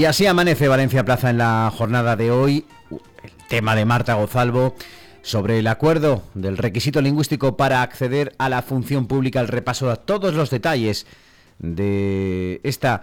Y así amanece Valencia Plaza en la jornada de hoy. El tema de Marta Gozalvo sobre el acuerdo del requisito lingüístico para acceder a la función pública, el repaso a todos los detalles de esta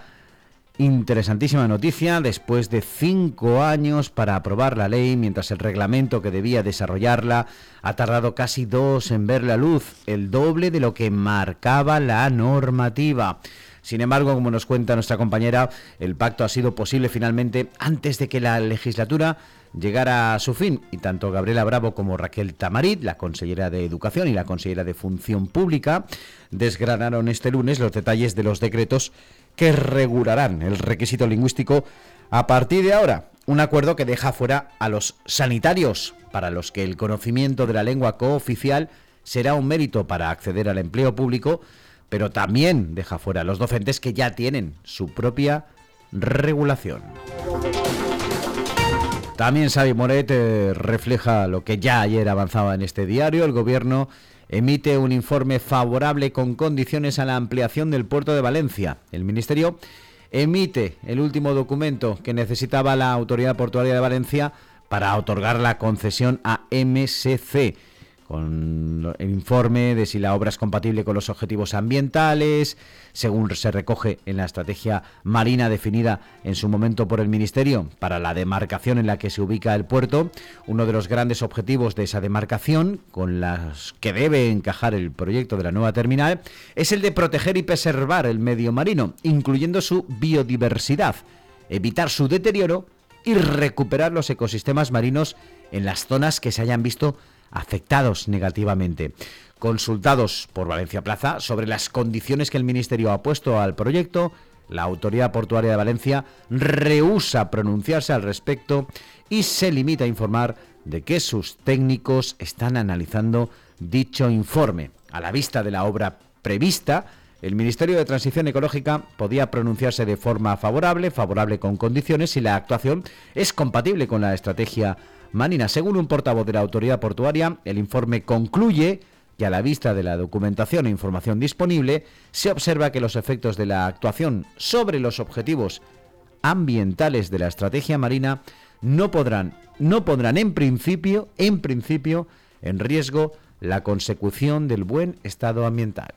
interesantísima noticia después de cinco años para aprobar la ley, mientras el reglamento que debía desarrollarla ha tardado casi dos en ver la luz, el doble de lo que marcaba la normativa. Sin embargo, como nos cuenta nuestra compañera, el pacto ha sido posible finalmente antes de que la legislatura llegara a su fin y tanto Gabriela Bravo como Raquel Tamarit, la consellera de Educación y la consellera de Función Pública, desgranaron este lunes los detalles de los decretos que regularán el requisito lingüístico a partir de ahora. Un acuerdo que deja fuera a los sanitarios, para los que el conocimiento de la lengua cooficial será un mérito para acceder al empleo público pero también deja fuera a los docentes que ya tienen su propia regulación. También Xavi Moret eh, refleja lo que ya ayer avanzaba en este diario. El gobierno emite un informe favorable con condiciones a la ampliación del puerto de Valencia. El ministerio emite el último documento que necesitaba la Autoridad Portuaria de Valencia para otorgar la concesión a MSC con el informe de si la obra es compatible con los objetivos ambientales, según se recoge en la estrategia marina definida en su momento por el Ministerio para la demarcación en la que se ubica el puerto. Uno de los grandes objetivos de esa demarcación, con las que debe encajar el proyecto de la nueva terminal, es el de proteger y preservar el medio marino, incluyendo su biodiversidad, evitar su deterioro y recuperar los ecosistemas marinos en las zonas que se hayan visto afectados negativamente. Consultados por Valencia Plaza sobre las condiciones que el Ministerio ha puesto al proyecto, la Autoridad Portuaria de Valencia rehúsa pronunciarse al respecto y se limita a informar de que sus técnicos están analizando dicho informe. A la vista de la obra prevista, el Ministerio de Transición Ecológica podía pronunciarse de forma favorable, favorable con condiciones, si la actuación es compatible con la estrategia Manina. Según un portavoz de la autoridad portuaria, el informe concluye que a la vista de la documentación e información disponible, se observa que los efectos de la actuación sobre los objetivos ambientales de la estrategia marina no podrán, no en principio, en principio, en riesgo la consecución del buen estado ambiental.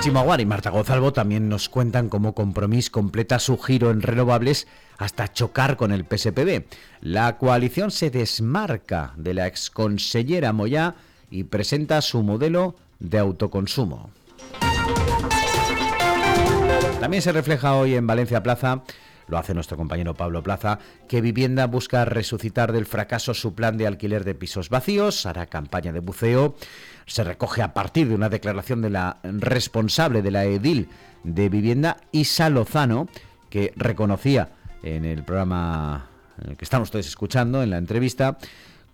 Chimaguar y Marta Gozalvo también nos cuentan cómo Compromís completa su giro en renovables hasta chocar con el PSPB. La coalición se desmarca de la exconsellera Moyá y presenta su modelo de autoconsumo. También se refleja hoy en Valencia Plaza lo hace nuestro compañero Pablo Plaza, que Vivienda busca resucitar del fracaso su plan de alquiler de pisos vacíos, hará campaña de buceo, se recoge a partir de una declaración de la responsable de la edil de Vivienda, Isa Lozano, que reconocía en el programa que estamos todos escuchando, en la entrevista,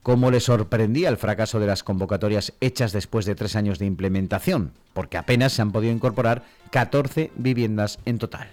cómo le sorprendía el fracaso de las convocatorias hechas después de tres años de implementación, porque apenas se han podido incorporar 14 viviendas en total.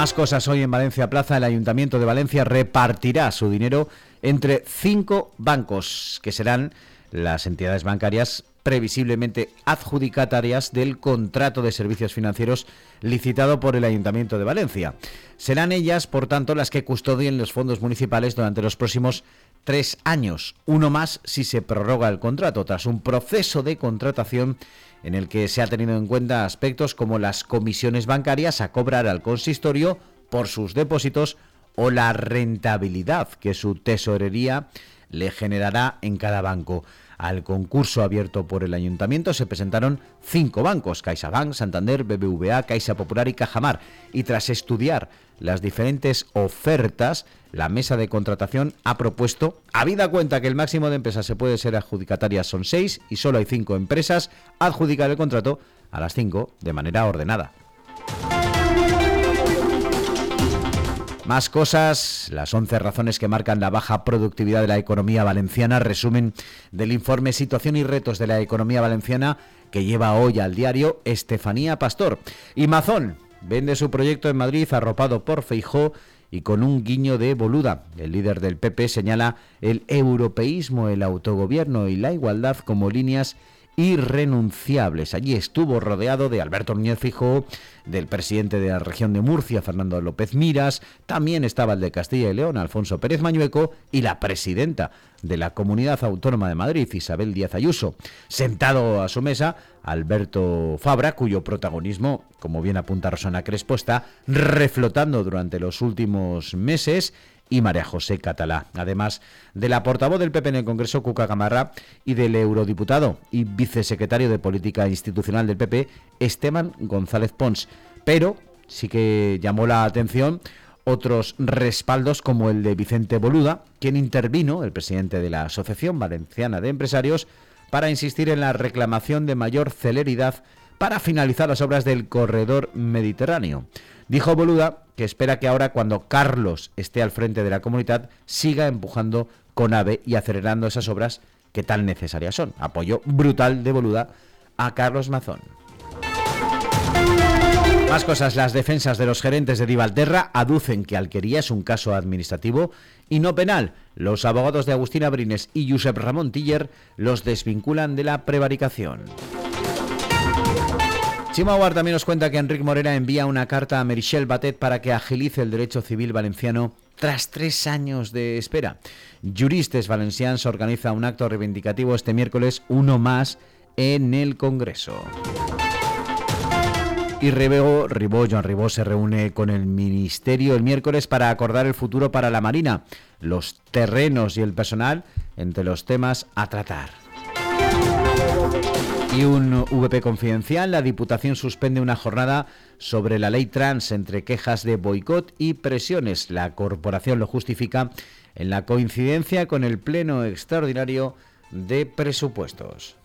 Más cosas hoy en Valencia Plaza. El Ayuntamiento de Valencia repartirá su dinero entre cinco bancos, que serán las entidades bancarias previsiblemente adjudicatarias del contrato de servicios financieros licitado por el Ayuntamiento de Valencia. Serán ellas, por tanto, las que custodien los fondos municipales durante los próximos tres años, uno más si se prorroga el contrato, tras un proceso de contratación en el que se ha tenido en cuenta aspectos como las comisiones bancarias a cobrar al consistorio por sus depósitos o la rentabilidad que su tesorería le generará en cada banco. Al concurso abierto por el ayuntamiento se presentaron cinco bancos, CaixaBank, Santander, BBVA, Caixa Popular y Cajamar, y tras estudiar las diferentes ofertas, la mesa de contratación ha propuesto, habida cuenta que el máximo de empresas se puede ser adjudicatarias son seis y solo hay cinco empresas, adjudicar el contrato a las cinco de manera ordenada. Más cosas, las 11 razones que marcan la baja productividad de la economía valenciana, resumen del informe Situación y retos de la economía valenciana que lleva hoy al diario Estefanía Pastor. Y Mazón vende su proyecto en Madrid arropado por Feijó y con un guiño de boluda. El líder del PP señala el europeísmo, el autogobierno y la igualdad como líneas irrenunciables. Allí estuvo rodeado de Alberto Núñez Fijo, del presidente de la región de Murcia, Fernando López Miras, también estaba el de Castilla y León, Alfonso Pérez Mañueco, y la presidenta de la Comunidad Autónoma de Madrid, Isabel Díaz Ayuso. Sentado a su mesa, Alberto Fabra, cuyo protagonismo, como bien apunta Rosana Crespo, está reflotando durante los últimos meses y María José Catalá, además de la portavoz del PP en el Congreso, Cuca Gamarra, y del eurodiputado y vicesecretario de Política Institucional del PP, Esteban González Pons. Pero sí que llamó la atención otros respaldos como el de Vicente Boluda, quien intervino, el presidente de la Asociación Valenciana de Empresarios, para insistir en la reclamación de mayor celeridad para finalizar las obras del corredor mediterráneo. Dijo Boluda que espera que ahora cuando Carlos esté al frente de la comunidad siga empujando con AVE y acelerando esas obras que tan necesarias son. Apoyo brutal de Boluda a Carlos Mazón. Más cosas, las defensas de los gerentes de Divalterra aducen que Alquería es un caso administrativo y no penal. Los abogados de Agustín Abrines y Josep Ramón Tiller los desvinculan de la prevaricación. Chimauar también nos cuenta que Enrique Morera envía una carta a Merichel Batet para que agilice el derecho civil valenciano tras tres años de espera. Juristes Valencians organiza un acto reivindicativo este miércoles, uno más, en el Congreso. Y Ribó, Ribó, Joan Ribó se reúne con el Ministerio el miércoles para acordar el futuro para la Marina, los terrenos y el personal entre los temas a tratar. Y un VP confidencial, la Diputación suspende una jornada sobre la ley trans entre quejas de boicot y presiones. La corporación lo justifica en la coincidencia con el Pleno Extraordinario de Presupuestos.